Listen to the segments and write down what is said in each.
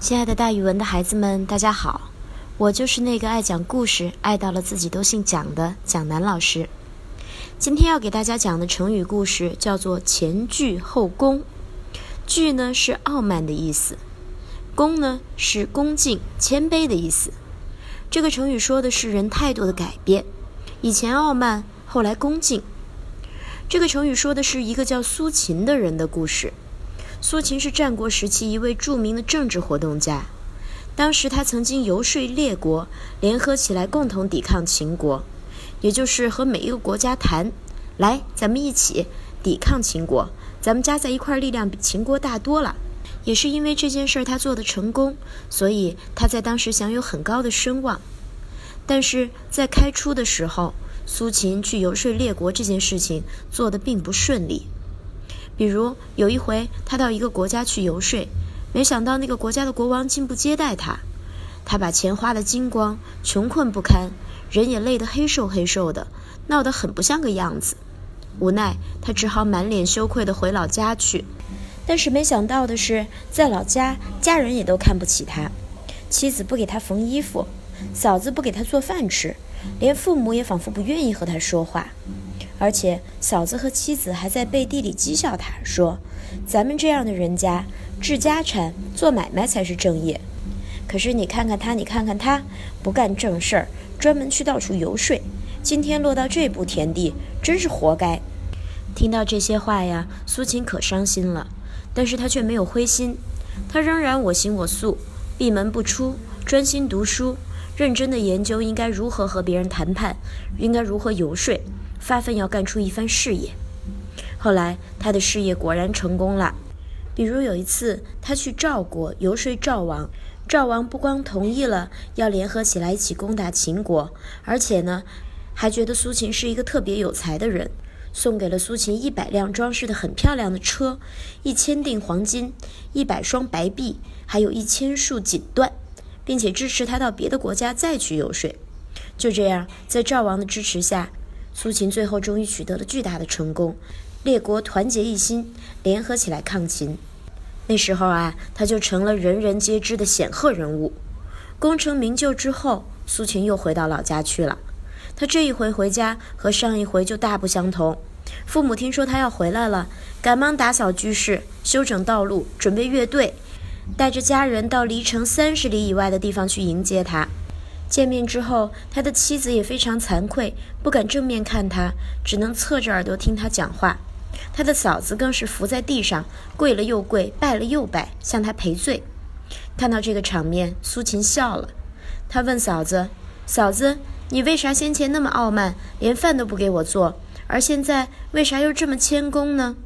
亲爱的，大语文的孩子们，大家好！我就是那个爱讲故事、爱到了自己都姓蒋的蒋楠老师。今天要给大家讲的成语故事叫做“前倨后恭”。倨呢是傲慢的意思，恭呢是恭敬、谦卑的意思。这个成语说的是人态度的改变，以前傲慢，后来恭敬。这个成语说的是一个叫苏秦的人的故事。苏秦是战国时期一位著名的政治活动家，当时他曾经游说列国联合起来共同抵抗秦国，也就是和每一个国家谈，来，咱们一起抵抗秦国，咱们加在一块儿力量比秦国大多了。也是因为这件事儿他做的成功，所以他在当时享有很高的声望。但是在开出的时候，苏秦去游说列国这件事情做得并不顺利。比如有一回，他到一个国家去游说，没想到那个国家的国王竟不接待他，他把钱花得精光，穷困不堪，人也累得黑瘦黑瘦的，闹得很不像个样子。无奈，他只好满脸羞愧地回老家去。但是没想到的是，在老家，家人也都看不起他，妻子不给他缝衣服，嫂子不给他做饭吃，连父母也仿佛不愿意和他说话。而且嫂子和妻子还在背地里讥笑他，说：“咱们这样的人家，治家产、做买卖才是正业。可是你看看他，你看看他，不干正事儿，专门去到处游说，今天落到这步田地，真是活该。”听到这些话呀，苏秦可伤心了，但是他却没有灰心，他仍然我行我素，闭门不出，专心读书，认真的研究应该如何和别人谈判，应该如何游说。发奋要干出一番事业，后来他的事业果然成功了。比如有一次，他去赵国游说赵王，赵王不光同意了要联合起来一起攻打秦国，而且呢，还觉得苏秦是一个特别有才的人，送给了苏秦一百辆装饰的很漂亮的车，一千锭黄金，一百双白璧，还有一千束锦缎，并且支持他到别的国家再去游说。就这样，在赵王的支持下。苏秦最后终于取得了巨大的成功，列国团结一心，联合起来抗秦。那时候啊，他就成了人人皆知的显赫人物。功成名就之后，苏秦又回到老家去了。他这一回回家和上一回就大不相同。父母听说他要回来了，赶忙打扫居室，修整道路，准备乐队，带着家人到离城三十里以外的地方去迎接他。见面之后，他的妻子也非常惭愧，不敢正面看他，只能侧着耳朵听他讲话。他的嫂子更是伏在地上，跪了又跪，拜了又拜，向他赔罪。看到这个场面，苏秦笑了。他问嫂子：“嫂子，你为啥先前那么傲慢，连饭都不给我做，而现在为啥又这么谦恭呢？”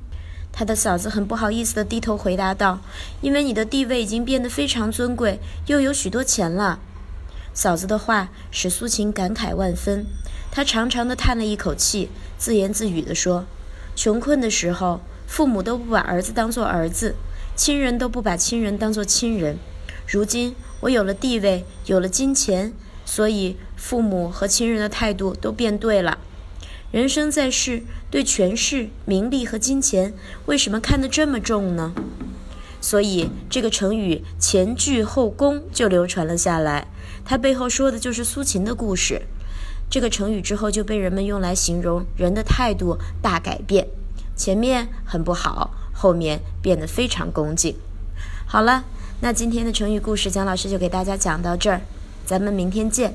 他的嫂子很不好意思地低头回答道：“因为你的地位已经变得非常尊贵，又有许多钱了。”嫂子的话使苏秦感慨万分，他长长的叹了一口气，自言自语地说：“穷困的时候，父母都不把儿子当做儿子，亲人都不把亲人当做亲人。如今我有了地位，有了金钱，所以父母和亲人的态度都变对了。人生在世，对权势、名利和金钱，为什么看得这么重呢？所以这个成语‘前倨后恭’就流传了下来。”它背后说的就是苏秦的故事，这个成语之后就被人们用来形容人的态度大改变，前面很不好，后面变得非常恭敬。好了，那今天的成语故事，蒋老师就给大家讲到这儿，咱们明天见。